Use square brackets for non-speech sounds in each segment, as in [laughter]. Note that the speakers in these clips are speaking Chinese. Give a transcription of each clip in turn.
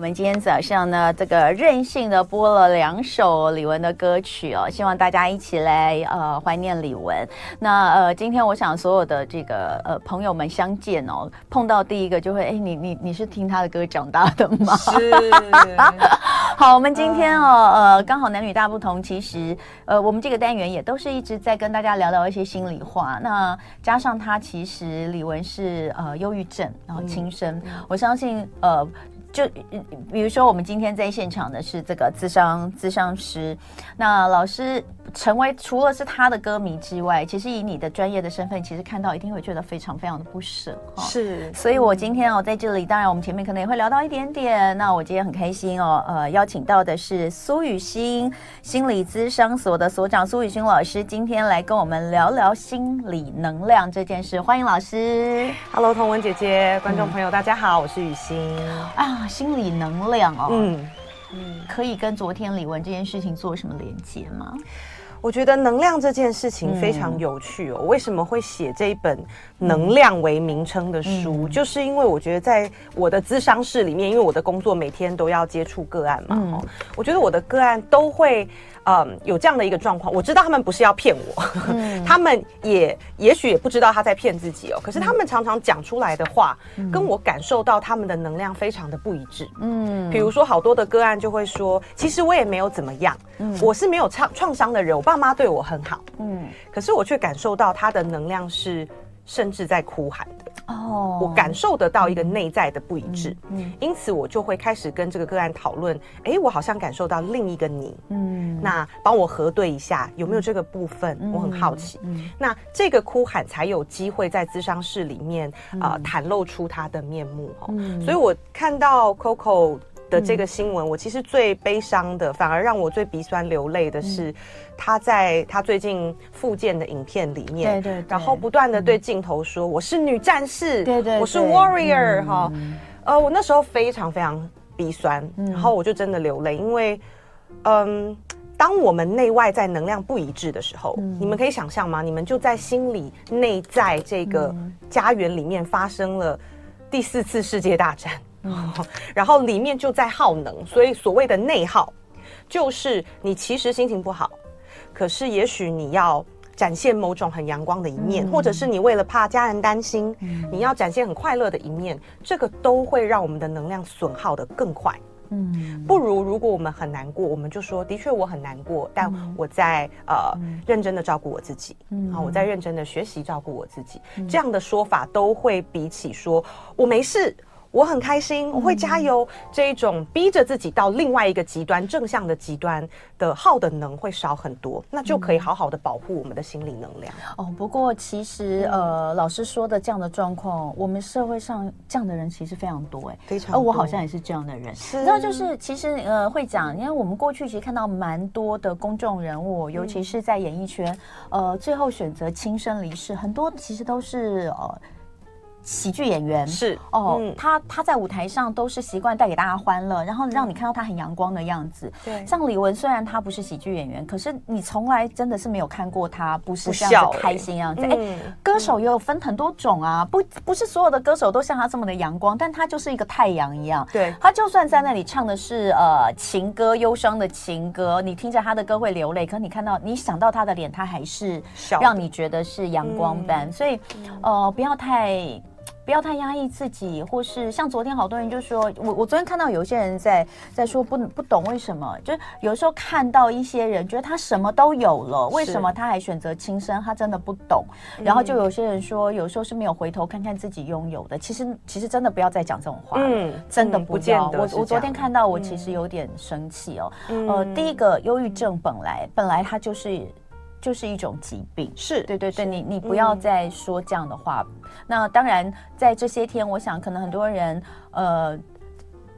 我们今天早上呢，这个任性的播了两首李玟的歌曲哦，希望大家一起来呃怀念李玟。那呃，今天我想所有的这个呃朋友们相见哦，碰到第一个就会哎，你你你是听他的歌长大的吗？是。[laughs] 好，我们今天哦呃刚好男女大不同，其实呃我们这个单元也都是一直在跟大家聊聊一些心里话。那加上他其实李玟是呃忧郁症，然后轻生，嗯、我相信呃。就比如说，我们今天在现场的是这个智商智商师，那老师成为除了是他的歌迷之外，其实以你的专业的身份，其实看到一定会觉得非常非常的不舍哈。是，所以我今天哦在这里，当然我们前面可能也会聊到一点点。那我今天很开心哦，呃，邀请到的是苏雨欣心理咨商所的所长苏雨欣老师，今天来跟我们聊聊心理能量这件事。欢迎老师。Hello，童文姐姐，观众朋友、嗯、大家好，我是雨欣啊。心理能量哦，嗯。嗯，可以跟昨天李玟这件事情做什么连接吗？我觉得能量这件事情非常有趣哦。嗯、为什么会写这一本能量为名称的书？嗯、就是因为我觉得在我的咨商室里面，因为我的工作每天都要接触个案嘛，哦、嗯，我觉得我的个案都会。嗯，有这样的一个状况，我知道他们不是要骗我，嗯、[laughs] 他们也也许也不知道他在骗自己哦。可是他们常常讲出来的话，嗯、跟我感受到他们的能量非常的不一致。嗯，比如说好多的个案就会说，其实我也没有怎么样，嗯、我是没有创创伤的人，我爸妈对我很好。嗯，可是我却感受到他的能量是甚至在哭喊的。哦，我感受得到一个内在的不一致，嗯，因此我就会开始跟这个个案讨论，哎，我好像感受到另一个你，嗯，那帮我核对一下有没有这个部分，我很好奇，那这个哭喊才有机会在咨商室里面啊袒露出他的面目，嗯，所以我看到 Coco 的这个新闻，我其实最悲伤的，反而让我最鼻酸流泪的是。他在他最近复健的影片里面，对对，对，然后不断的对镜头说：“我是女战士，对对，我是 warrior。”哈，呃，我那时候非常非常鼻酸，然后我就真的流泪，因为，嗯，当我们内外在能量不一致的时候，你们可以想象吗？你们就在心里内在这个家园里面发生了第四次世界大战，[laughs] 然后里面就在耗能，所以所谓的内耗，就是你其实心情不好。可是，也许你要展现某种很阳光的一面，嗯、或者是你为了怕家人担心，嗯、你要展现很快乐的一面，这个都会让我们的能量损耗的更快。嗯，不如如果我们很难过，我们就说，的确我很难过，但我在呃、嗯、认真的照顾我自己，嗯，好，我在认真的学习照顾我自己，嗯、这样的说法都会比起说我没事。我很开心，我会加油。嗯、这一种逼着自己到另外一个极端，正向的极端的耗的能会少很多，那就可以好好的保护我们的心理能量。哦，不过其实呃，老师说的这样的状况，我们社会上这样的人其实非常多哎，非常多。我好像也是这样的人。是，然后就是其实呃会讲，因为我们过去其实看到蛮多的公众人物，尤其是在演艺圈，呃，最后选择轻生离世，很多其实都是呃。喜剧演员是哦，嗯、他他在舞台上都是习惯带给大家欢乐，然后让你看到他很阳光的样子。对，像李玟，虽然他不是喜剧演员，可是你从来真的是没有看过他不是这样子开心样子。哎、欸，歌手也有分很多种啊，不不是所有的歌手都像他这么的阳光，但他就是一个太阳一样。对，他就算在那里唱的是呃情歌，忧伤的情歌，你听着他的歌会流泪，可你看到你想到他的脸，他还是让你觉得是阳光般。嗯、所以呃，不要太。不要太压抑自己，或是像昨天好多人就说，我我昨天看到有些人在在说不不懂为什么，就是有时候看到一些人觉得他什么都有了，为什么他还选择轻生？他真的不懂。然后就有些人说，有时候是没有回头看看自己拥有的。其实其实真的不要再讲这种话，嗯，真的不要。我我昨天看到，我其实有点生气哦。呃，第一个，忧郁症本来本来它就是。就是一种疾病，是对对对，你你不要再说这样的话。嗯、那当然，在这些天，我想可能很多人，呃，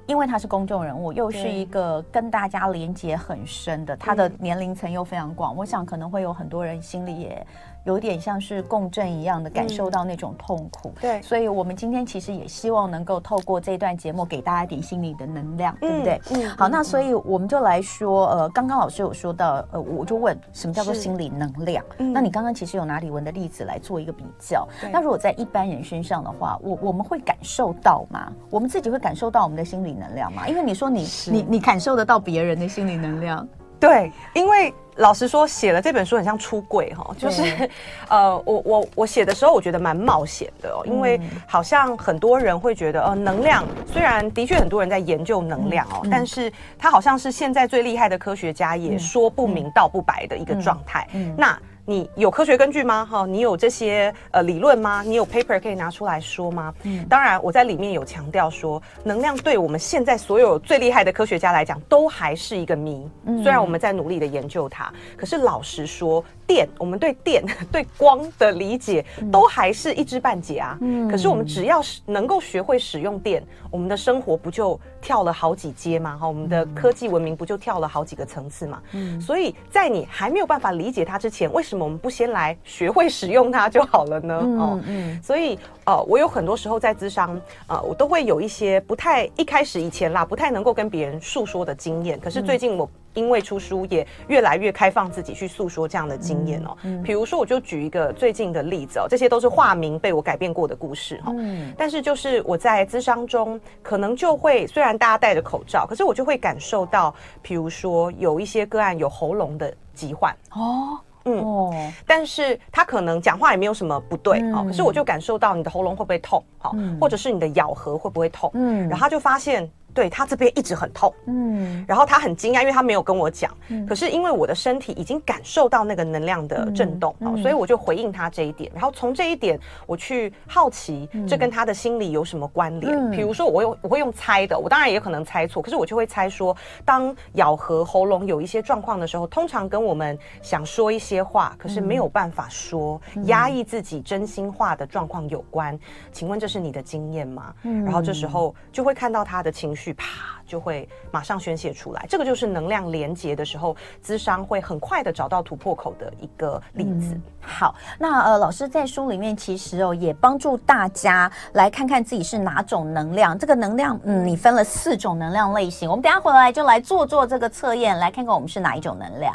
因为他是公众人物，又是一个跟大家连接很深的，他的年龄层又非常广，嗯、我想可能会有很多人心里也有点像是共振一样的感受到那种痛苦。对，所以我们今天其实也希望能够透过这段节目给大家一点心理的能量，对不对？嗯。好，那所以我们就来说，呃，刚刚老师有说到，呃，我就问什么叫做心理能量？那你刚刚其实有拿李玟的例子来做一个比较。那如果在一般人身上的话，我我们会感受到吗？我们自己会感受到我们的心理能量吗？因为你说你你你感受得到别人的心理能量。对，因为老实说，写了这本书很像出柜哈，就是，呃，我我我写的时候，我觉得蛮冒险的哦，因为好像很多人会觉得，呃，能量虽然的确很多人在研究能量哦，但是它好像是现在最厉害的科学家也说不明道不白的一个状态，那。你有科学根据吗？哈，你有这些呃理论吗？你有 paper 可以拿出来说吗？嗯，当然，我在里面有强调说，能量对我们现在所有最厉害的科学家来讲，都还是一个谜。嗯，虽然我们在努力的研究它，可是老实说，电，我们对电、[laughs] 对光的理解，都还是一知半解啊。嗯，可是我们只要是能够学会使用电，我们的生活不就跳了好几阶吗？哈，我们的科技文明不就跳了好几个层次吗？嗯，所以在你还没有办法理解它之前，为什么？我们不先来学会使用它就好了呢？嗯、哦，嗯，所以呃，我有很多时候在咨商，呃，我都会有一些不太一开始以前啦，不太能够跟别人诉说的经验。可是最近我因为出书，也越来越开放自己去诉说这样的经验哦。嗯，比如说，我就举一个最近的例子哦，这些都是化名被我改变过的故事哈。嗯，但是就是我在咨商中，可能就会虽然大家戴着口罩，可是我就会感受到，比如说有一些个案有喉咙的疾患哦。嗯。哦，但是他可能讲话也没有什么不对哦，可是我就感受到你的喉咙会不会痛，好，或者是你的咬合会不会痛，嗯，然后他就发现。对，他这边一直很痛，嗯，然后他很惊讶，因为他没有跟我讲，嗯，可是因为我的身体已经感受到那个能量的震动，嗯嗯，所以我就回应他这一点，然后从这一点我去好奇，这跟他的心理有什么关联？嗯，比如说我用我会用猜的，我当然也可能猜错，可是我就会猜说，当咬合喉咙有一些状况的时候，通常跟我们想说一些话，可是没有办法说，压抑自己真心话的状况有关。请问这是你的经验吗？嗯，然后这时候就会看到他的情绪。去啪就会马上宣泄出来，这个就是能量连接的时候，资商会很快的找到突破口的一个例子。嗯、好，那呃，老师在书里面其实哦，也帮助大家来看看自己是哪种能量。这个能量，嗯，你分了四种能量类型，我们等下回来就来做做这个测验，来看看我们是哪一种能量。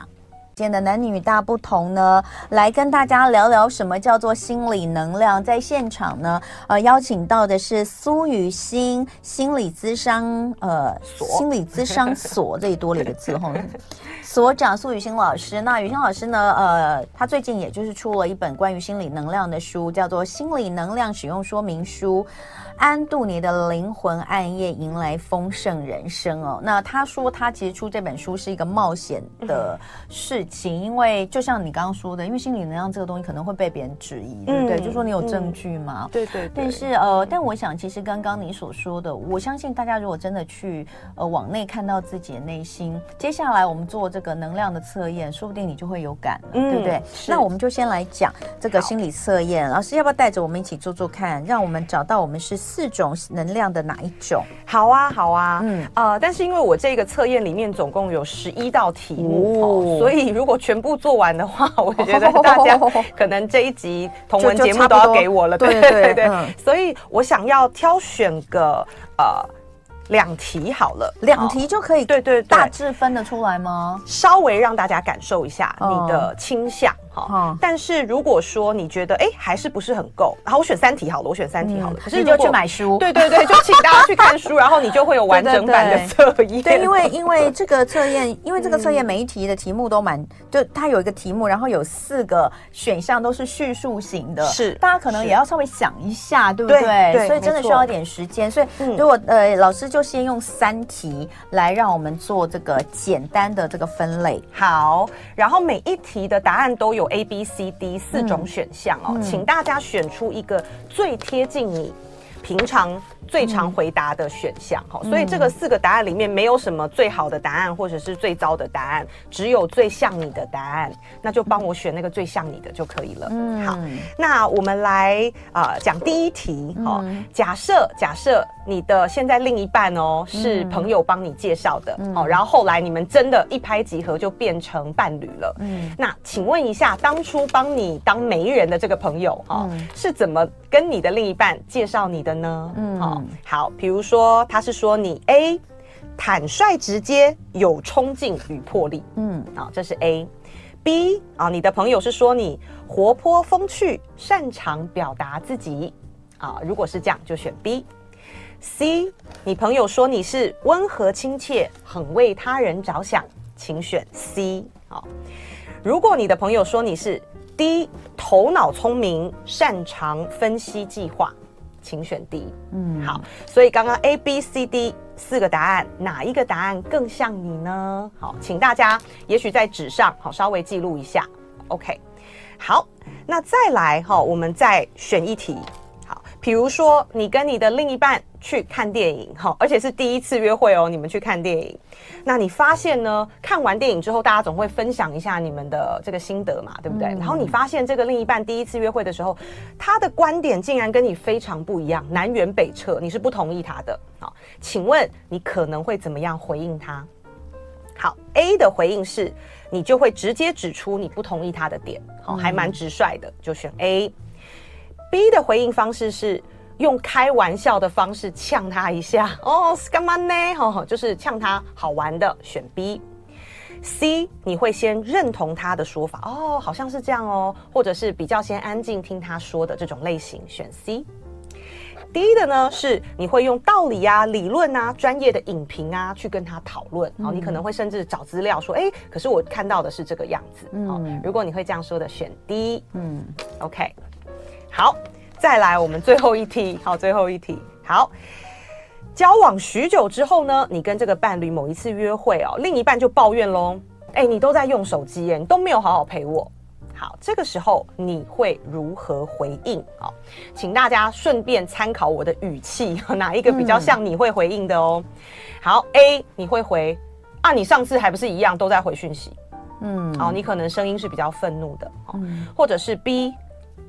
今天的男女大不同呢，来跟大家聊聊什么叫做心理能量。在现场呢，呃，邀请到的是苏雨欣心理咨商，呃，所心理咨商所，这里多了一个字后 [laughs] 所长苏雨欣老师。那雨欣老师呢，呃，他最近也就是出了一本关于心理能量的书，叫做《心理能量使用说明书》。安度你的灵魂暗夜，迎来丰盛人生哦。那他说，他其实出这本书是一个冒险的事情，因为就像你刚刚说的，因为心理能量这个东西可能会被别人质疑，对不对？就说你有证据吗？对对。但是呃，但我想，其实刚刚你所说的，我相信大家如果真的去呃往内看到自己的内心，接下来我们做这个能量的测验，说不定你就会有感了，对不对？那我们就先来讲这个心理测验，老师要不要带着我们一起做做看，让我们找到我们是。四种能量的哪一种？好啊，好啊，嗯呃，但是因为我这个测验里面总共有十一道题目，哦，所以如果全部做完的话，[laughs] 我觉得大家 [laughs] 可能这一集同文节目都要给我了，对对对所以我想要挑选个呃。两题好了，两题就可以对对大致分得出来吗？稍微让大家感受一下你的倾向哈。但是如果说你觉得哎还是不是很够，然后我选三题好了，我选三题好了。可是你就去买书，对对对，就请大家去看书，然后你就会有完整版的 [laughs] 测验。对，因为因为这个测验，[laughs] 因为这个测验每一题的题目都蛮，就它有一个题目，然后有四个选项都是叙述型的，是大家可能也要稍微想一下，对不对？对，所以真的需要一点时间。所以如果呃老师。就先用三题来让我们做这个简单的这个分类。好，然后每一题的答案都有 A、B、C、D 四种选项哦，嗯、请大家选出一个最贴近你平常最常回答的选项。好，所以这个四个答案里面没有什么最好的答案或者是最糟的答案，只有最像你的答案，那就帮我选那个最像你的就可以了。嗯，好，那我们来啊讲第一题。好，假设假设你的现在另一半哦是朋友帮你介绍的哦，然后后来你们真的一拍即合就变成伴侣了。嗯，那请问一下，当初帮你当媒人的这个朋友哈是怎么跟你的另一半介绍你的呢？嗯，好，好，比如说他是说你 A。坦率直接，有冲劲与魄力。嗯，啊，这是 A。B 啊，你的朋友是说你活泼风趣，擅长表达自己。啊，如果是这样，就选 B。C，你朋友说你是温和亲切，很为他人着想，请选 C。啊，如果你的朋友说你是 D，头脑聪明，擅长分析计划。请选 D。嗯，好，所以刚刚 A、B、C、D 四个答案，哪一个答案更像你呢？好，请大家也许在纸上好稍微记录一下。OK，好，那再来哈，我们再选一题。比如说，你跟你的另一半去看电影，哈，而且是第一次约会哦，你们去看电影，那你发现呢？看完电影之后，大家总会分享一下你们的这个心得嘛，对不对？嗯、然后你发现这个另一半第一次约会的时候，他的观点竟然跟你非常不一样，南辕北辙，你是不同意他的。好，请问你可能会怎么样回应他？好，A 的回应是，你就会直接指出你不同意他的点，好，还蛮直率的，就选 A。B 的回应方式是用开玩笑的方式呛他一下哦，是干嘛呢？哦，就是呛他好玩的，选 B。C 你会先认同他的说法哦，好像是这样哦，或者是比较先安静听他说的这种类型，选 C。D 的呢是你会用道理啊、理论啊、专业的影评啊去跟他讨论，哦，你可能会甚至找资料说，哎，可是我看到的是这个样子，哦，如果你会这样说的，选 D。嗯，OK。好，再来我们最后一题。好，最后一题。好，交往许久之后呢，你跟这个伴侣某一次约会哦，另一半就抱怨喽，哎，你都在用手机耶，你都没有好好陪我。好，这个时候你会如何回应？好，请大家顺便参考我的语气，[laughs] 哪一个比较像你会回应的哦？好，A 你会回啊，你上次还不是一样都在回讯息？嗯，好，你可能声音是比较愤怒的，嗯，或者是 B。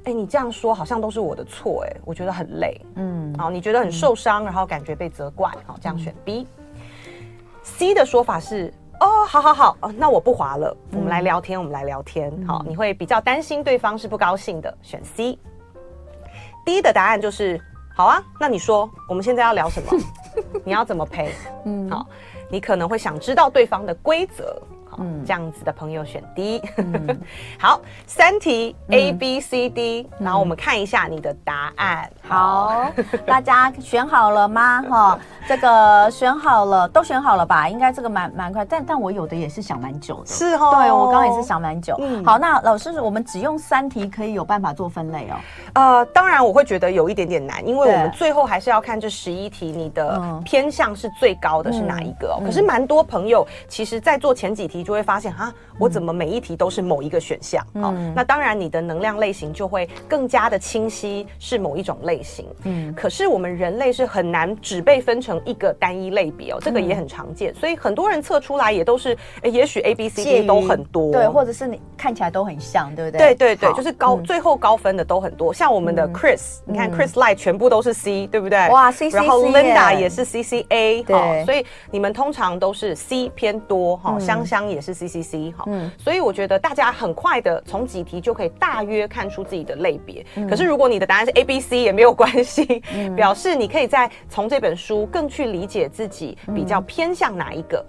哎，你这样说好像都是我的错，哎，我觉得很累，嗯，好，你觉得很受伤，嗯、然后感觉被责怪，好，这样选 B。嗯、C 的说法是，哦，好好好，那我不滑了，嗯、我们来聊天，我们来聊天，嗯、好，你会比较担心对方是不高兴的，选 C。D 的答案就是，好啊，那你说我们现在要聊什么？[laughs] 你要怎么赔？嗯，好，你可能会想知道对方的规则。嗯，这样子的朋友选 D。嗯、[laughs] 好，三题 A B C D，嗯、然后我们看一下你的答案。好，大家选好了吗？[laughs] 哈，这个选好了，都选好了吧？应该这个蛮蛮快，但但我有的也是想蛮久的。是哦，对我刚刚也是想蛮久。嗯，好，那老师，我们只用三题可以有办法做分类哦？呃，当然我会觉得有一点点难，因为我们最后还是要看这十一题，你的偏向是最高的是哪一个？可是蛮多朋友其实在做前几题。就会发现啊，我怎么每一题都是某一个选项？哦，那当然你的能量类型就会更加的清晰，是某一种类型。嗯，可是我们人类是很难只被分成一个单一类别哦，这个也很常见。所以很多人测出来也都是，也许 A、B、C、D 都很多，对，或者是你看起来都很像，对不对？对对对，就是高最后高分的都很多。像我们的 Chris，你看 Chris Light 全部都是 C，对不对？哇，C C C，然后 Linda 也是 C C A，对，所以你们通常都是 C 偏多哈，香香也。也是 C C C 哈，嗯，所以我觉得大家很快的从几题就可以大约看出自己的类别。嗯、可是如果你的答案是 A B C 也没有关系，嗯、[laughs] 表示你可以再从这本书更去理解自己比较偏向哪一个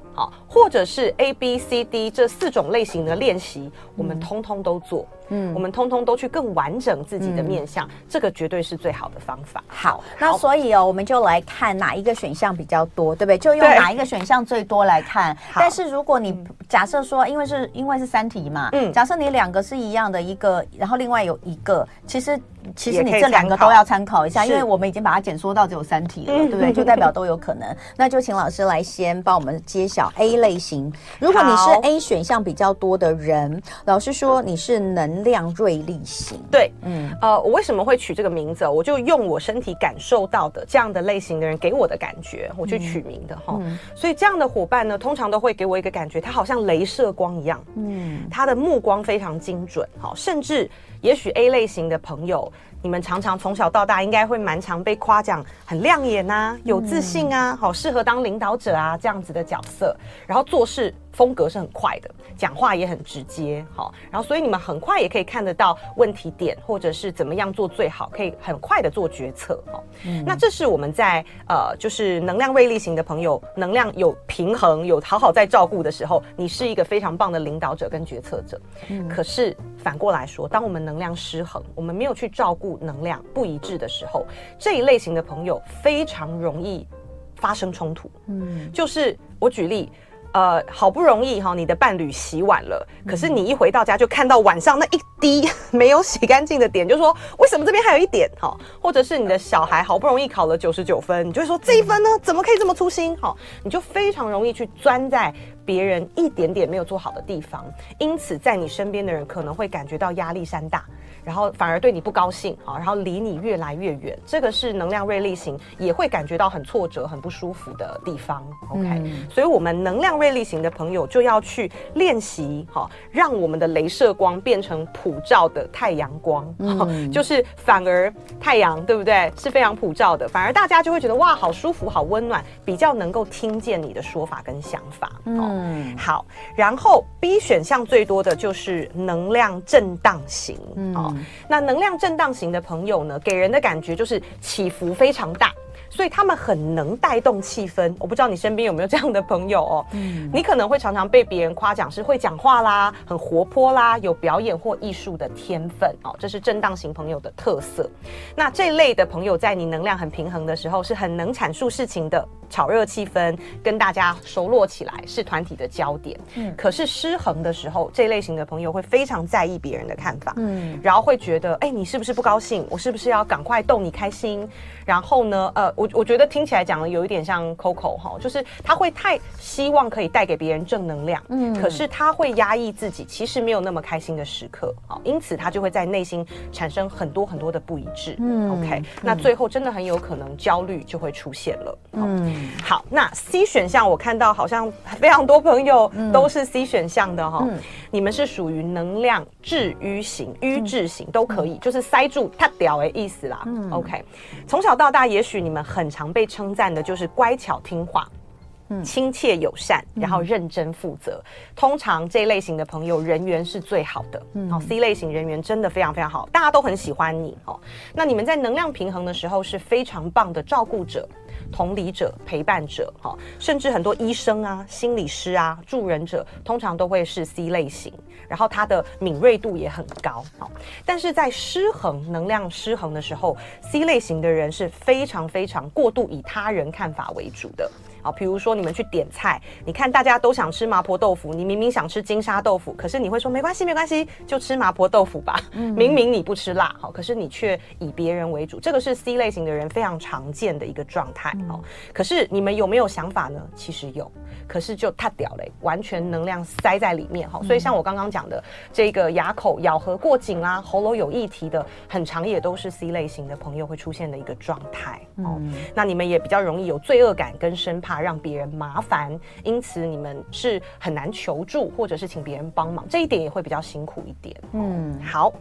或者是 A B C D 这四种类型的练习，我们通通都做。嗯，我们通通都去更完整自己的面相，嗯、这个绝对是最好的方法。好，好，那所以哦，我们就来看哪一个选项比较多，对不对？就用哪一个选项最多来看。但是如果你假设说，因为是因为是三题嘛，嗯，假设你两个是一样的一个，然后另外有一个，其实其实你这两个都要参考一下，因为我们已经把它简缩到只有三题了，对不对？就代表都有可能。那就请老师来先帮我们揭晓 A 类型。如果你是 A 选项比较多的人，老师说你是能量锐利型。对，嗯，呃，我为什么会取这个名字？我就用我身体感受到的这样的类型的人给我的感觉，我去取名的哈。所以这样的伙伴呢，通常都会给我一个感觉，他好像镭射光一样，嗯，他的目光非常精准，好，甚至。也许 A 类型的朋友，你们常常从小到大应该会蛮常被夸奖很亮眼、啊，有自信啊，好适合当领导者啊这样子的角色，然后做事。风格是很快的，讲话也很直接，好，然后所以你们很快也可以看得到问题点，或者是怎么样做最好，可以很快的做决策，好，嗯，那这是我们在呃，就是能量锐利型的朋友，能量有平衡，有好好在照顾的时候，你是一个非常棒的领导者跟决策者。嗯，可是反过来说，当我们能量失衡，我们没有去照顾能量不一致的时候，这一类型的朋友非常容易发生冲突。嗯，就是我举例。呃，好不容易哈，你的伴侣洗碗了，可是你一回到家就看到碗上那一滴 [laughs] 没有洗干净的点，就说为什么这边还有一点哈？或者是你的小孩好不容易考了九十九分，你就会说这一分呢，怎么可以这么粗心？哈，你就非常容易去钻在别人一点点没有做好的地方，因此在你身边的人可能会感觉到压力山大。然后反而对你不高兴啊，然后离你越来越远，这个是能量锐利型也会感觉到很挫折、很不舒服的地方。OK，嗯，所以我们能量锐利型的朋友就要去练习哈，让我们的镭射光变成普照的太阳光，嗯，就是反而太阳对不对？是非常普照的，反而大家就会觉得哇，好舒服、好温暖，比较能够听见你的说法跟想法。嗯，好，然后 B 选项最多的就是能量震荡型，嗯。那能量震荡型的朋友呢，给人的感觉就是起伏非常大。所以他们很能带动气氛，我不知道你身边有没有这样的朋友哦。嗯，你可能会常常被别人夸奖是会讲话啦，很活泼啦，有表演或艺术的天分哦，这是震荡型朋友的特色。那这类的朋友在你能量很平衡的时候，是很能阐述事情的，炒热气氛，跟大家熟络起来，是团体的焦点。嗯，可是失衡的时候，这类型的朋友会非常在意别人的看法，嗯，然后会觉得，哎，你是不是不高兴？我是不是要赶快逗你开心？然后呢，呃，我我觉得听起来讲的有一点像 Coco 哈，就是他会太希望可以带给别人正能量，嗯，可是他会压抑自己，其实没有那么开心的时刻，好，因此他就会在内心产生很多很多的不一致，嗯，OK，那最后真的很有可能焦虑就会出现了，嗯，好，那 C 选项我看到好像非常多朋友都是 C 选项的哈，你们是属于能量治愈型、瘀滞型都可以，就是塞住他屌的意思啦，嗯，OK，从小。到大，也许你们很常被称赞的就是乖巧听话，嗯，亲切友善，然后认真负责。嗯、通常这类型的朋友人缘是最好的，嗯，哦，C 类型人缘真的非常非常好，大家都很喜欢你哦。那你们在能量平衡的时候是非常棒的照顾者。同理者、陪伴者，哈，甚至很多医生啊、心理师啊、助人者，通常都会是 C 类型，然后他的敏锐度也很高，好，但是在失衡、能量失衡的时候，C 类型的人是非常非常过度以他人看法为主的。好，比如说你们去点菜，你看大家都想吃麻婆豆腐，你明明想吃金沙豆腐，可是你会说没关系，没关系，就吃麻婆豆腐吧。嗯，明明你不吃辣，好，可是你却以别人为主，这个是 C 类型的人非常常见的一个状态。哦，可是你们有没有想法呢？其实有，可是就太屌嘞，完全能量塞在里面。哈，所以像我刚刚讲的这个牙口咬合过紧啦，喉咙有议题的，很长也都是 C 类型的朋友会出现的一个状态。嗯，那你们也比较容易有罪恶感跟生怕让别人麻烦，因此你们是很难求助，或者是请别人帮忙，这一点也会比较辛苦一点。嗯，好，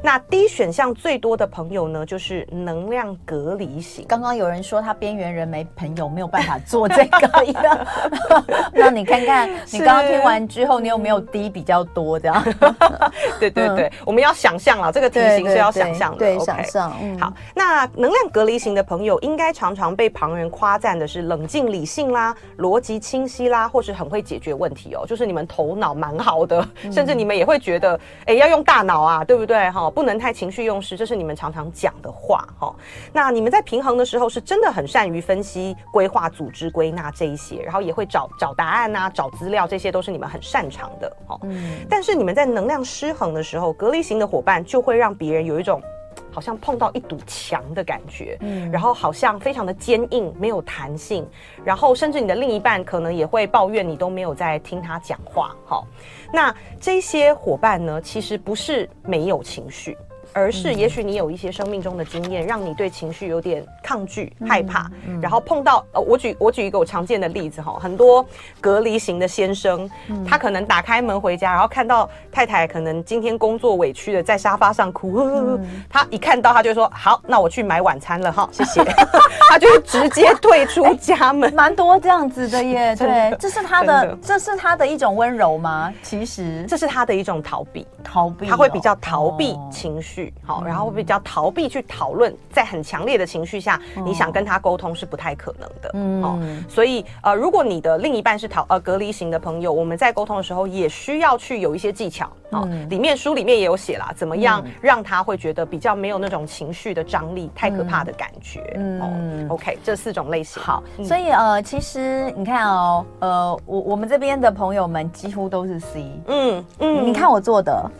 那 D 选项最多的朋友呢，就是能量隔离型。刚刚有人说他边缘人没朋友，没有办法做这个一个，[laughs] 那你看看你刚刚听完之后，你有没有 D 比较多这样？[laughs] 对对对，我们要想象了，这个题型是要想象的，对，想象。嗯好，那能量隔离型的朋友，应该常常被旁人夸赞的是冷静理性啦。逻辑清晰啦，或是很会解决问题哦，就是你们头脑蛮好的，嗯、甚至你们也会觉得，哎、欸，要用大脑啊，对不对？哈，不能太情绪用事，这是你们常常讲的话哈。那你们在平衡的时候，是真的很善于分析、规划、组织、归纳这一些，然后也会找找答案啊，找资料，这些都是你们很擅长的哈。嗯。但是你们在能量失衡的时候，隔离型的伙伴就会让别人有一种好像碰到一堵墙的感觉，嗯，然后好像非常的坚硬，没有弹性，然后甚至你的另一半可能也会抱怨你都没有在听他讲话，好，那这些伙伴呢，其实不是没有情绪。而是，也许你有一些生命中的经验，让你对情绪有点抗拒、害怕，然后碰到呃，我举我举一个我常见的例子哈，很多隔离型的先生，他可能打开门回家，然后看到太太可能今天工作委屈的在沙发上哭，[laughs] 他一看到他就说好，那我去买晚餐了哈，[laughs] 谢谢，[laughs] 他就直接退出家门，蛮多这样子的耶，对，这是他的，这是他的一种温柔吗？其实。这是他的一种逃避，逃避，他会比较逃避情绪。好，然后比较逃避去讨论，在很强烈的情绪下，你想跟他沟通是不太可能的。嗯，哦，所以呃，如果你的另一半是逃呃隔离型的朋友，我们在沟通的时候也需要去有一些技巧。哦，里面书里面也有写啦，怎么样让他会觉得比较没有那种情绪的张力，太可怕的感觉。嗯，OK，这四种类型。好，所以呃，其实你看哦，呃，我我们这边的朋友们几乎都是 C。嗯嗯，你看我做的。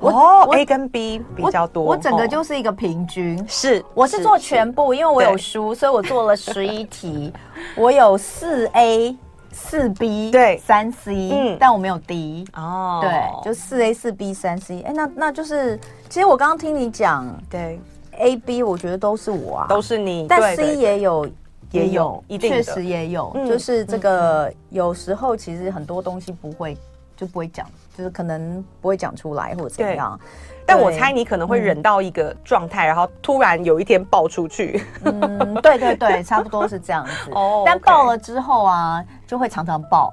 我、oh, A 跟 B 比较多，我，我整个就是一个平均。是，我是做全部，因为我有书，所以我做了十一题。我有四 A、四 B、对三 C，嗯，但我没有 D。哦，对，就四 A、四 B、三 C。哎，那那就是，其实我刚刚听你讲，对 A、B，我觉得都是我啊，都是你。但 C 也有，也有，确实也有，就是这个有时候其实很多东西不会。就不会讲，就是可能不会讲出来或者怎样。但我猜你可能会忍到一个状态，然后突然有一天爆出去。嗯，对对对，[laughs] 差不多是这样子。哦，但爆了之后啊，就会常常爆，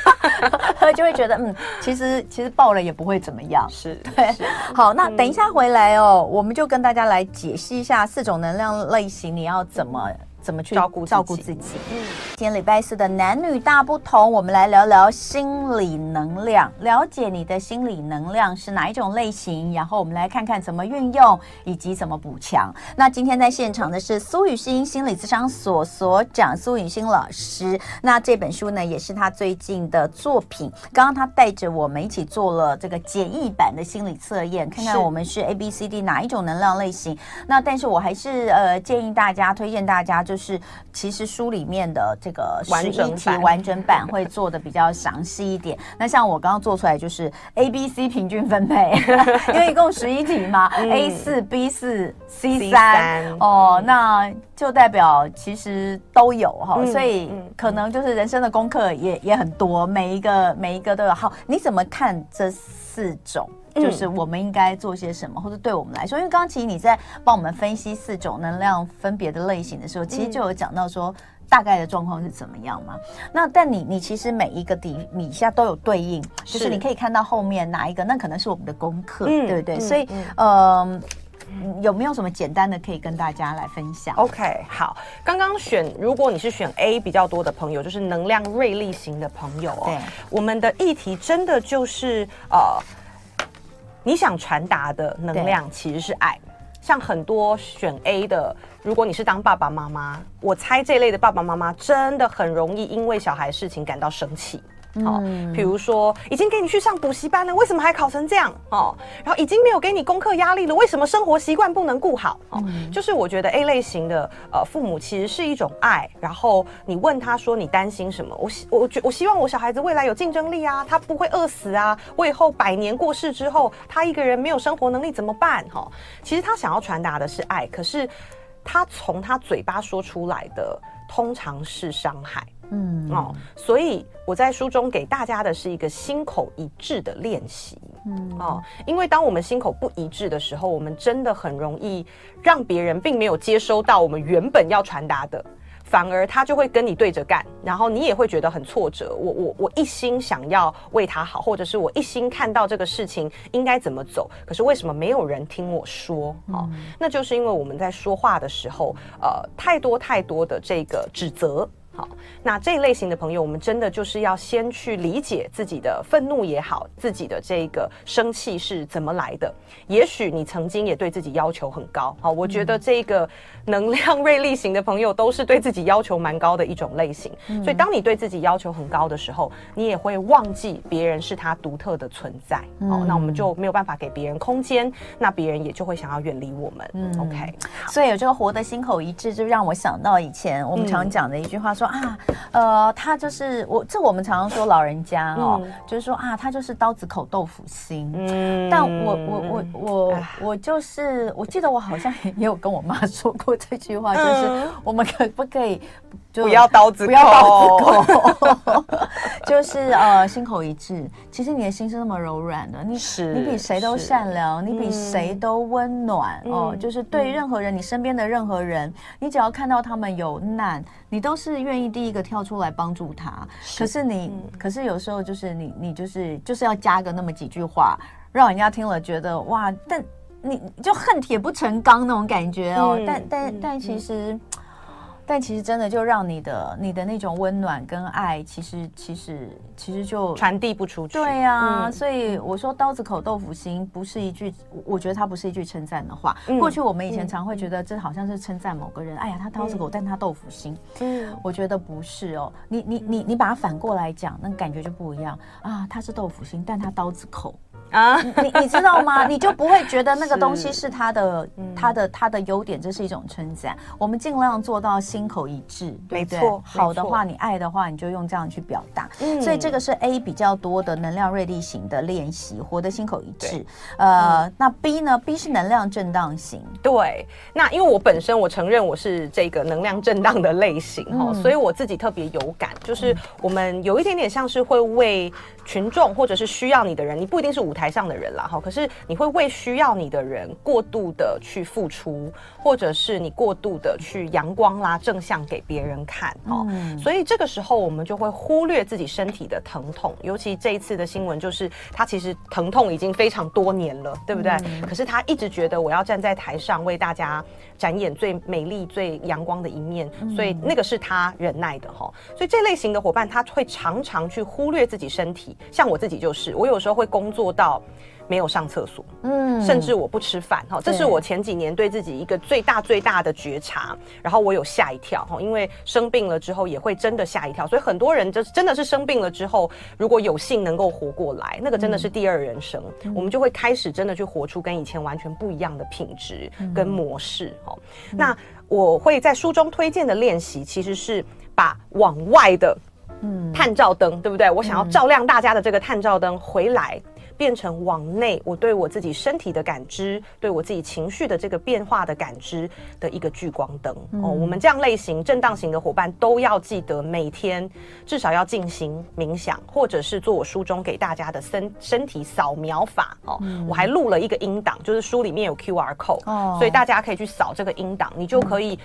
[laughs] 就会觉得嗯，其实其实爆了也不会怎么样。是，对。好，那等一下回来哦，我们就跟大家来解析一下四种能量类型，你要怎么。怎么去照顾照顾自己？嗯，今天礼拜四的男女大不同，我们来聊聊心理能量，了解你的心理能量是哪一种类型，然后我们来看看怎么运用以及怎么补强。那今天在现场的是苏雨欣心理咨商所所长苏雨欣老师，那这本书呢也是他最近的作品。刚刚他带着我们一起做了这个简易版的心理测验，看看我们是 A B C D 哪一种能量类型。那但是我还是呃建议大家，推荐大家就是。其实书里面的这个十一题完整版会做的比较详细一点。那像我刚刚做出来就是 A、B、C 平均分配，[laughs] 因为一共十一题嘛，A 四、B 四、C 三哦，那就代表其实都有哈，所以可能就是人生的功课也也很多，每一个每一个都有。好，你怎么看这四种？就是我们应该做些什么，或者对我们来说，因为刚刚其实你在帮我们分析四种能量分别的类型的时候，其实就有讲到说大概的状况是怎么样嘛。那但你你其实每一个底底下都有对应，就是你可以看到后面哪一个，那可能是我们的功课，对不对？所以呃，有没有什么简单的可以跟大家来分享？OK，好，刚刚选如果你是选 A 比较多的朋友，就是能量锐利型的朋友哦，对，我们的议题真的就是呃。你想传达的能量其实是爱，像很多选 A 的，如果你是当爸爸妈妈，我猜这类的爸爸妈妈真的很容易因为小孩事情感到生气。哦，比如说已经给你去上补习班了，为什么还考成这样？哦，然后已经没有给你功课压力了，为什么生活习惯不能顾好？哦，就是我觉得 A 类型的呃父母其实是一种爱，然后你问他说你担心什么？我希我觉我希望我小孩子未来有竞争力啊，他不会饿死啊，我以后百年过世之后，他一个人没有生活能力怎么办？哈，其实他想要传达的是爱，可是他从他嘴巴说出来的通常是伤害。嗯哦，所以我在书中给大家的是一个心口一致的练习。嗯哦，因为当我们心口不一致的时候，我们真的很容易让别人并没有接收到我们原本要传达的，反而他就会跟你对着干，然后你也会觉得很挫折。我我我一心想要为他好，或者是我一心看到这个事情应该怎么走，可是为什么没有人听我说？哦，那就是因为我们在说话的时候，呃，太多太多的这个指责。好，那这一类型的朋友，我们真的就是要先去理解自己的愤怒也好，自己的这个生气是怎么来的。也许你曾经也对自己要求很高，好，我觉得这个能量锐利型的朋友都是对自己要求蛮高的一种类型。嗯、所以，当你对自己要求很高的时候，你也会忘记别人是他独特的存在。好，那我们就没有办法给别人空间，那别人也就会想要远离我们。嗯，OK。所以有这个活得心口一致，就让我想到以前我们常讲的一句话说。啊，呃，他就是我，这我们常常说老人家哦，嗯、就是说啊，他就是刀子口豆腐心。嗯，但我我我我、啊、我就是，我记得我好像也有跟我妈 [laughs] 说过这句话，就是我们可不可以就不要刀子口，不要刀子口，[laughs] 就是呃心口一致。其实你的心是那么柔软的，你是你比谁都善良，你比谁都温暖、嗯、哦。就是对任何人，你身边的任何人，你只要看到他们有难，你都是愿意第一个跳出来帮助他。是可是你，嗯、可是有时候就是你，你就是就是要加个那么几句话，让人家听了觉得哇，但你就恨铁不成钢那种感觉哦。嗯、但但、嗯、但其实。嗯但其实真的就让你的你的那种温暖跟爱，其实其实其实就传递不出去。对呀、啊，嗯、所以我说刀子口豆腐心不是一句，我觉得它不是一句称赞的话。嗯、过去我们以前常会觉得这好像是称赞某个人，嗯、哎呀，他刀子口，嗯、但他豆腐心。嗯，我觉得不是哦。你你你你把它反过来讲，那感觉就不一样啊。他是豆腐心，但他刀子口。啊，[laughs] 你你知道吗？你就不会觉得那个东西是他的、他的、他的优点，这是一种称赞。我们尽量做到心口一致，对不对？好的话，你爱的话，你就用这样去表达。所以这个是 A 比较多的能量锐利型的练习，活得心口一致。呃，那 B 呢？B 是能量震荡型。对，那因为我本身我承认我是这个能量震荡的类型哦，所以我自己特别有感，就是我们有一点点像是会为群众或者是需要你的人，你不一定是舞台上的人啦，哈，可是你会为需要你的人过度的去付出，或者是你过度的去阳光啦、正向给别人看，哦，嗯、所以这个时候我们就会忽略自己身体的疼痛，尤其这一次的新闻就是他其实疼痛已经非常多年了，对不对？嗯、可是他一直觉得我要站在台上为大家展演最美丽、最阳光的一面，所以那个是他忍耐的，哈。所以这类型的伙伴他会常常去忽略自己身体。像我自己就是，我有时候会工作到没有上厕所，嗯，甚至我不吃饭，哈，这是我前几年对自己一个最大最大的觉察。然后我有吓一跳，哈，因为生病了之后也会真的吓一跳。所以很多人就是真的是生病了之后，如果有幸能够活过来，那个真的是第二人生，我们就会开始真的去活出跟以前完全不一样的品质跟模式，哈。那我会在书中推荐的练习，其实是把往外的。嗯，探照灯，对不对？我想要照亮大家的这个探照灯回来，变成往内，我对我自己身体的感知，对我自己情绪的这个变化的感知的一个聚光灯。哦，我们这样类型震荡型的伙伴都要记得每天至少要进行冥想，或者是做我书中给大家的身身体扫描法。哦，我还录了一个音档，就是书里面有 QR code，哦，所以大家可以去扫这个音档，你就可以。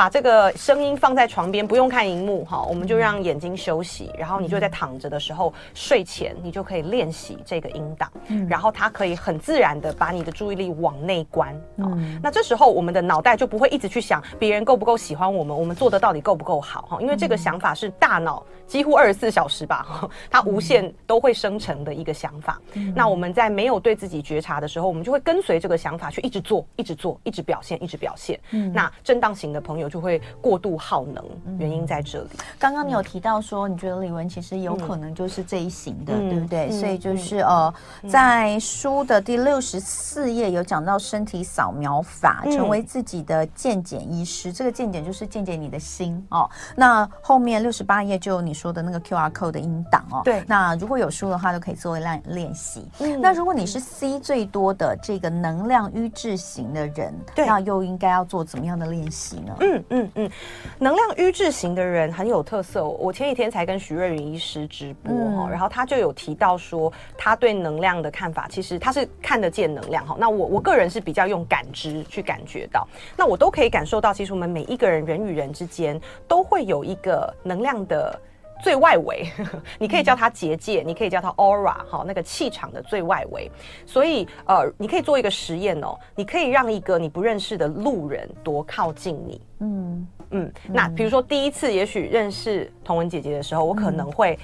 把这个声音放在床边，不用看荧幕哈，我们就让眼睛休息，然后你就在躺着的时候，睡前你就可以练习这个音档，嗯、然后它可以很自然的把你的注意力往内观，嗯，那这时候我们的脑袋就不会一直去想别人够不够喜欢我们，我们做的到底够不够好哈，因为这个想法是大脑几乎二十四小时吧，它无限都会生成的一个想法。嗯、那我们在没有对自己觉察的时候，我们就会跟随这个想法去一直做，一直做，一直表现，一直表现。嗯，那震荡型的朋友。就会过度耗能，原因在这里。刚刚你有提到说，你觉得李玟其实有可能就是这一型的，对不对？所以就是呃，在书的第六十四页有讲到身体扫描法，成为自己的健检医师。这个健检就是健检你的心哦。那后面六十八页就有你说的那个 QR code 的音档哦。对。那如果有书的话，都可以作为练练习。那如果你是 C 最多的这个能量瘀滞型的人，那又应该要做怎么样的练习呢？嗯。嗯嗯嗯，能量瘀滞型的人很有特色。我前几天才跟徐瑞云医师直播哈，嗯、然后他就有提到说，他对能量的看法，其实他是看得见能量哈。那我我个人是比较用感知去感觉到，那我都可以感受到，其实我们每一个人人与人之间都会有一个能量的。最外围，[laughs] 你可以叫它结界，你可以叫它 aura，好，那个气场的最外围。所以，呃，你可以做一个实验哦，你可以让一个你不认识的路人多靠近你，嗯，嗯，那比如说第一次也许认识童文姐姐的时候，我可能会。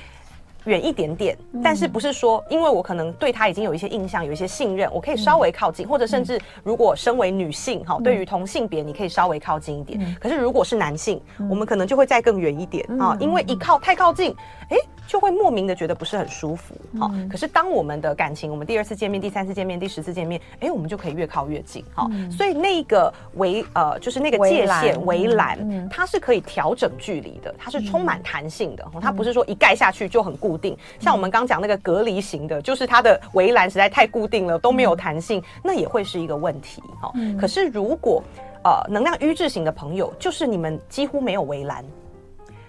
远一点点，但是不是说，因为我可能对他已经有一些印象，有一些信任，我可以稍微靠近，或者甚至如果身为女性哈，对于同性别，你可以稍微靠近一点。可是如果是男性，我们可能就会再更远一点啊，因为一靠太靠近，哎。就会莫名的觉得不是很舒服，好、嗯。可是当我们的感情，我们第二次见面、第三次见面、第十次见面，哎，我们就可以越靠越近，好。嗯、所以那个围呃，就是那个界限围栏，嗯、它是可以调整距离的，它是充满弹性的，嗯、它不是说一盖下去就很固定。嗯、像我们刚讲那个隔离型的，就是它的围栏实在太固定了，都没有弹性，嗯、那也会是一个问题，好。嗯、可是如果呃能量瘀滞型的朋友，就是你们几乎没有围栏。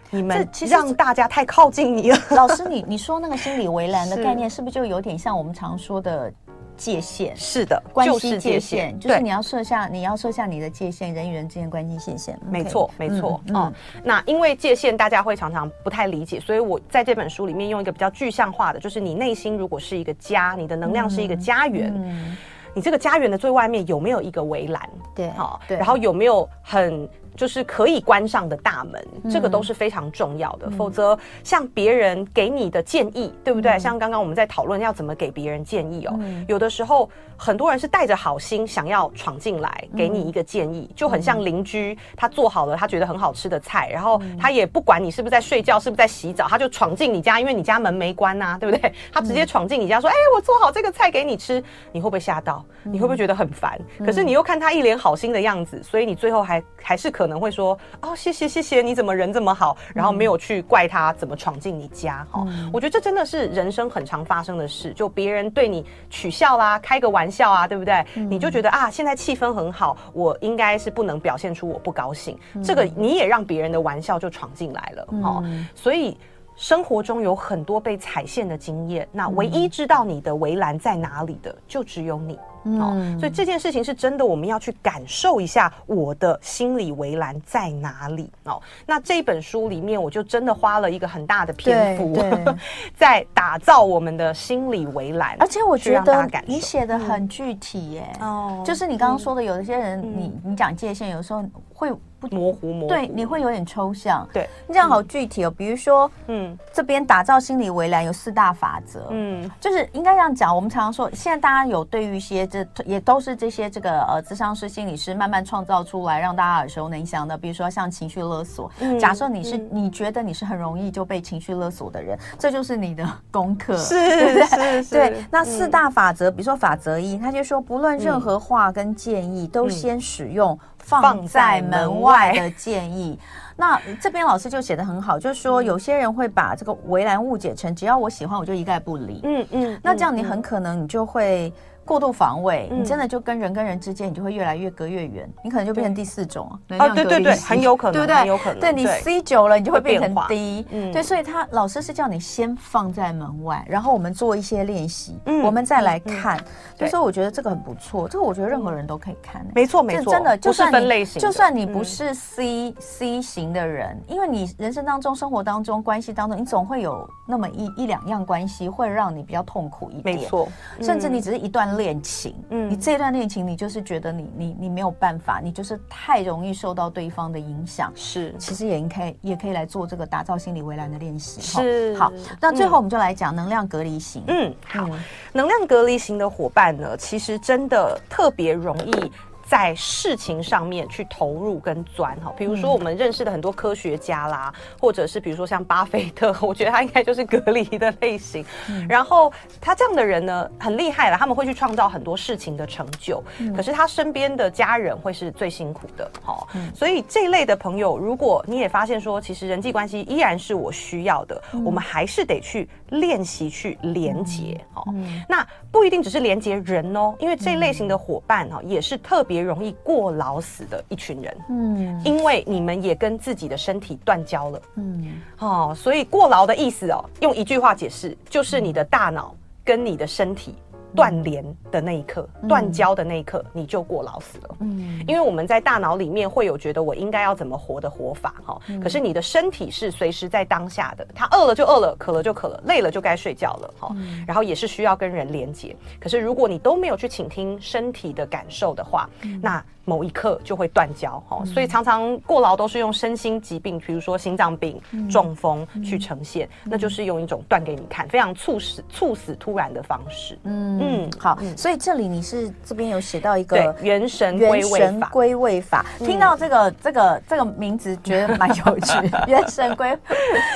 你们让大家太靠近你了，[laughs] 老师你，你你说那个心理围栏的概念，是不是就有点像我们常说的界限？是的，关系界限，就是你要设下，你要设下你的界限，人与人之间关系界限。没错，没错。嗯，那因为界限大家会常常不太理解，所以我在这本书里面用一个比较具象化的，就是你内心如果是一个家，你的能量是一个家园，嗯你这个家园的最外面有没有一个围栏？对，好，然后有没有很。就是可以关上的大门，这个都是非常重要的。嗯、否则，像别人给你的建议，对不对？嗯、像刚刚我们在讨论要怎么给别人建议哦。嗯、有的时候，很多人是带着好心想要闯进来给你一个建议，嗯、就很像邻居，他做好了他觉得很好吃的菜，然后他也不管你是不是在睡觉，是不是在洗澡，他就闯进你家，因为你家门没关呐、啊，对不对？他直接闯进你家说：“哎、嗯，我做好这个菜给你吃。”你会不会吓到？你会不会觉得很烦？嗯、可是你又看他一脸好心的样子，所以你最后还还是可能会说。哦，谢谢谢谢，你怎么人这么好？然后没有去怪他怎么闯进你家哈。嗯、我觉得这真的是人生很常发生的事，就别人对你取笑啦，开个玩笑啊，对不对？嗯、你就觉得啊，现在气氛很好，我应该是不能表现出我不高兴。嗯、这个你也让别人的玩笑就闯进来了哈。嗯、所以生活中有很多被踩线的经验，那唯一知道你的围栏在哪里的，就只有你。哦，所以这件事情是真的，我们要去感受一下我的心理围栏在哪里哦。那这本书里面，我就真的花了一个很大的篇幅，[laughs] 在打造我们的心理围栏。而且我觉得你写的很具体耶，哦，就是你刚刚说的，有一些人，你你讲界限，有时候会。不模糊模糊，对，你会有点抽象。对，你这样好具体哦。比如说，嗯，这边打造心理围栏有四大法则，嗯，就是应该这样讲。我们常常说，现在大家有对于一些这也都是这些这个呃，咨商师、心理师慢慢创造出来让大家耳熟能详的。比如说像情绪勒索，假设你是你觉得你是很容易就被情绪勒索的人，这就是你的功课，是，是是对？对。那四大法则，比如说法则一，他就说，不论任何话跟建议，都先使用。放在门外的建议，那这边老师就写得很好，就是说有些人会把这个围栏误解成只要我喜欢我就一概不理，嗯嗯，那这样你很可能你就会。过度防卫，你真的就跟人跟人之间，你就会越来越隔越远，你可能就变成第四种啊，对对对，很有可能，对不对？很有可能，对你 C 久了，你就会变成 D，嗯，对，所以他老师是叫你先放在门外，然后我们做一些练习，嗯，我们再来看，所以说我觉得这个很不错，这个我觉得任何人都可以看，没错没错，真的，就算分类型，就算你不是 C C 型的人，因为你人生当中、生活当中、关系当中，你总会有那么一一两样关系会让你比较痛苦一点，没错，甚至你只是一段恋情。嗯你这段恋情，你就是觉得你你你没有办法，你就是太容易受到对方的影响。是，其实也应该也可以来做这个打造心理围栏的练习。是，好，那最后我们就来讲能量隔离型。嗯，好，能量隔离型的伙伴呢，其实真的特别容易。在事情上面去投入跟钻哈，比如说我们认识的很多科学家啦，或者是比如说像巴菲特，[laughs] 我觉得他应该就是隔离的类型。然后他这样的人呢，很厉害了，他们会去创造很多事情的成就，可是他身边的家人会是最辛苦的。哈，所以这一类的朋友，如果你也发现说，其实人际关系依然是我需要的，我们还是得去练习去连接。哈，那不一定只是连接人哦，因为这类型的伙伴哈，也是特别。也容易过劳死的一群人，嗯，因为你们也跟自己的身体断交了，嗯，哦，所以过劳的意思哦，用一句话解释，就是你的大脑跟你的身体断联的那一刻，断交的那一刻，你就过劳死了。嗯，因为我们在大脑里面会有觉得我应该要怎么活的活法哈，可是你的身体是随时在当下的，他饿了就饿了，渴了就渴了，累了就该睡觉了哈。然后也是需要跟人连接，可是如果你都没有去倾听身体的感受的话，那某一刻就会断交哈。所以常常过劳都是用身心疾病，比如说心脏病、中风去呈现，那就是用一种断给你看，非常猝死、猝死突然的方式。嗯嗯，好，所以这里你是这边有写到一个元神归位法，归位法。听到这个这个这个名字，觉得蛮有趣。[laughs] 元神归，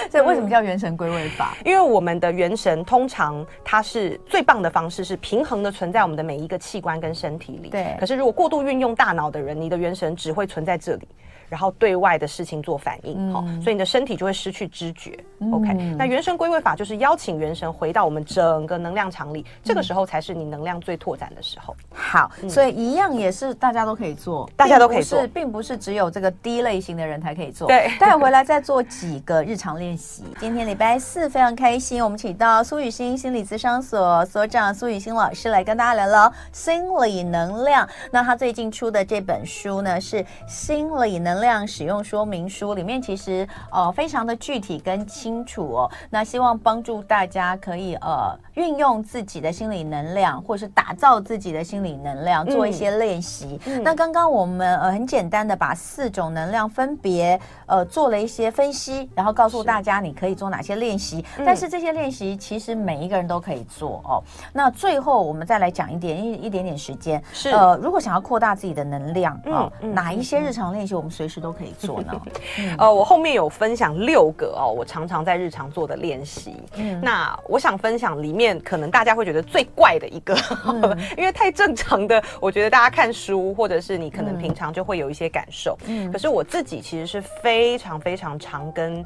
所以为什么叫元神归位法？因为我们的元神通常它是最棒的方式，是平衡的存在我们的每一个器官跟身体里。对。可是如果过度运用大脑的人，你的元神只会存在这里。然后对外的事情做反应，好，所以你的身体就会失去知觉。OK，那元神归位法就是邀请元神回到我们整个能量场里，这个时候才是你能量最拓展的时候。好，所以一样也是大家都可以做，大家都可以做，并不是只有这个 D 类型的人才可以做。对，待会回来再做几个日常练习。[laughs] 今天礼拜四非常开心，我们请到苏雨欣心理咨商所所长苏雨欣老师来跟大家聊聊心理能量。那他最近出的这本书呢是《心理能量使用说明书》，里面其实呃非常的具体跟清楚哦。那希望帮助大家可以呃运用自己的心理能量，或是打造自己的心理能量，做一些练习。嗯、那刚刚我们呃很简单的把四种能量分别呃做了一些分析，然后告诉大家你可以做哪些练习。是但是这些练习其实每一个人都可以做哦。那最后我们再来讲一点一一点点时间是呃，如果想要扩大自己的能量啊，哦嗯嗯、哪一些日常练习我们随时都可以做呢？[laughs] 嗯、呃，我后面有分享六个哦，我常常在日常做的练习。嗯，那我想分享里面可能大家会觉得最怪的一个，嗯、[laughs] 因为太正常的，我觉得大家看书或者是你可能平常就会有一些感受。嗯，可是我自己其实是非常非常常跟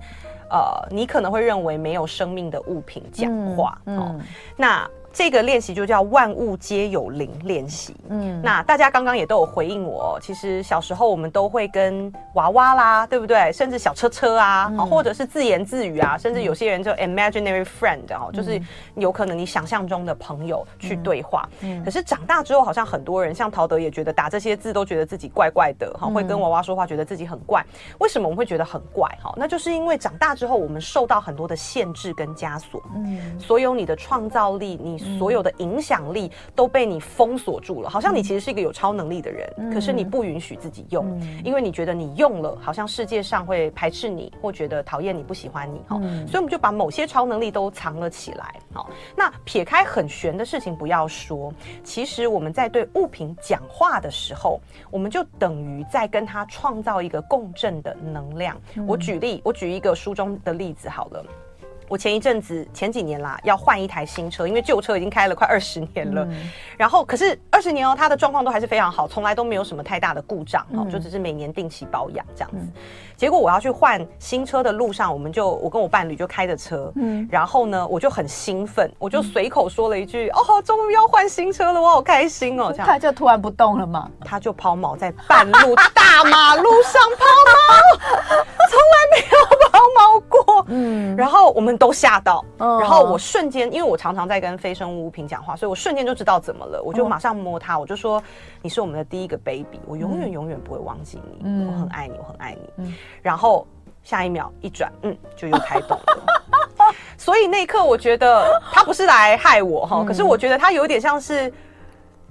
呃，你可能会认为没有生命的物品讲话。嗯，哦、那。这个练习就叫万物皆有灵练习。嗯，那大家刚刚也都有回应我，其实小时候我们都会跟娃娃啦，对不对？甚至小车车啊，嗯、或者是自言自语啊，甚至有些人就 imaginary friend 哦、嗯，就是有可能你想象中的朋友去对话。嗯，可是长大之后，好像很多人像陶德也觉得打这些字都觉得自己怪怪的，哈、嗯，会跟娃娃说话觉得自己很怪。为什么我们会觉得很怪？哈，那就是因为长大之后我们受到很多的限制跟枷锁。嗯，所有你的创造力，你。所有的影响力都被你封锁住了，好像你其实是一个有超能力的人，嗯、可是你不允许自己用，嗯、因为你觉得你用了，好像世界上会排斥你，或觉得讨厌你、不喜欢你。哈、嗯，所以我们就把某些超能力都藏了起来。好，那撇开很玄的事情不要说，其实我们在对物品讲话的时候，我们就等于在跟它创造一个共振的能量。嗯、我举例，我举一个书中的例子好了。我前一阵子前几年啦，要换一台新车，因为旧车已经开了快二十年了。嗯、然后，可是二十年哦，它的状况都还是非常好，从来都没有什么太大的故障哦，嗯、就只是每年定期保养这样子。嗯、结果我要去换新车的路上，我们就我跟我伴侣就开着车，嗯，然后呢，我就很兴奋，我就随口说了一句：“嗯、哦，终于要换新车了，我好开心哦！”这样，他就突然不动了嘛？他就抛锚在半路大马路上抛锚，[laughs] 从来没有抛锚过。嗯，然后我们。都吓到，然后我瞬间，因为我常常在跟非生物物品讲话，所以我瞬间就知道怎么了。我就马上摸它，我就说：“你是我们的第一个 baby，我永远永远不会忘记你，嗯、我很爱你，我很爱你。嗯”然后下一秒一转，嗯，就又开动了。[laughs] 所以那一刻，我觉得他不是来害我哈，可是我觉得他有点像是。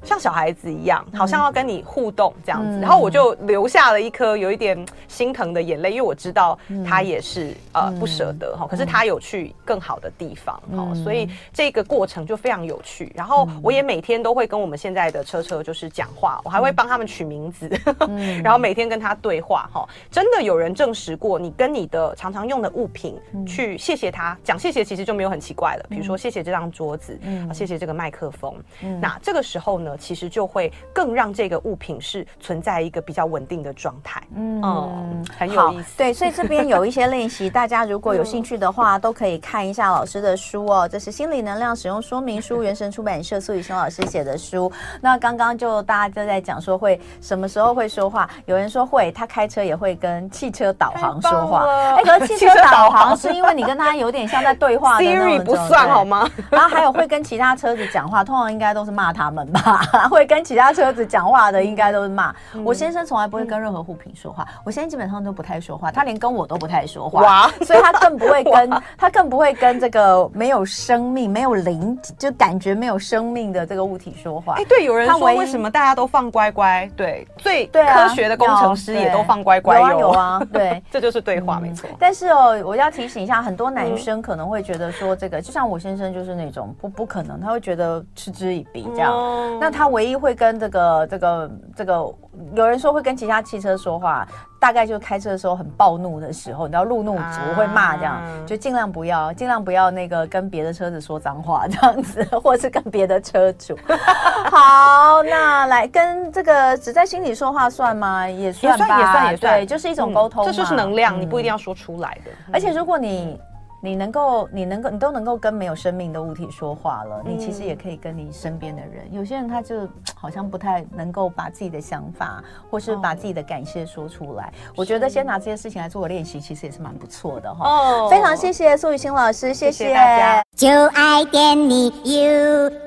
像小孩子一样，好像要跟你互动这样子，嗯、然后我就流下了一颗有一点心疼的眼泪，因为我知道他也是、嗯、呃不舍得哈，可是他有去更好的地方哈，嗯、所以这个过程就非常有趣。然后我也每天都会跟我们现在的车车就是讲话，我还会帮他们取名字，嗯、[laughs] 然后每天跟他对话哈。真的有人证实过，你跟你的常常用的物品去谢谢他，讲谢谢其实就没有很奇怪了。比如说谢谢这张桌子，嗯，谢谢这个麦克风，嗯，那这个时候呢？呢，其实就会更让这个物品是存在一个比较稳定的状态。嗯，嗯，很有意思。对，所以这边有一些练习，大家如果有兴趣的话，都可以看一下老师的书哦。这是心理能量使用说明书，原神出版社苏雨生老师写的书。那刚刚就大家就在讲说会什么时候会说话，有人说会，他开车也会跟汽车导航说话。哎，可是汽 [laughs] 车导航是因为你跟他有点像在对话的那种。Siri 不算好吗？然后还有会跟其他车子讲话，通常应该都是骂他们吧？会跟其他车子讲话的应该都是骂。我先生从来不会跟任何物品说话，我先生基本上都不太说话，他连跟我都不太说话。哇！所以他更不会 [laughs] 跟他更不会跟这个没有生命、没有灵，就感觉没有生命的这个物体说话。哎，对，有人说为什么大家都放乖乖？对，最科学的工程师也都放乖乖。有啊，有啊，对，[laughs] 这就是对话，没错。但是哦，我要提醒一下，很多男生可能会觉得说，这个就像我先生就是那种不不可能，他会觉得嗤之以鼻这样。那他唯一会跟这个这个这个，有人说会跟其他汽车说话。大概就开车的时候很暴怒的时候，你知道路怒族会骂这样，就尽量不要，尽量不要那个跟别的车子说脏话这样子，[laughs] 或是跟别的车主。[laughs] 好，那来跟这个只在心里说话算吗？也算吧，也算也算，对，就是一种沟通，这就是能量，你不一定要说出来的。而且如果你。你能够，你能够，你都能够跟没有生命的物体说话了。你其实也可以跟你身边的人。有些人他就好像不太能够把自己的想法，或是把自己的感谢说出来。我觉得先拿这些事情来做个练习，其实也是蛮不错的哈。哦，非常谢谢苏雨欣老师，谢谢大家。就爱点你 UFO。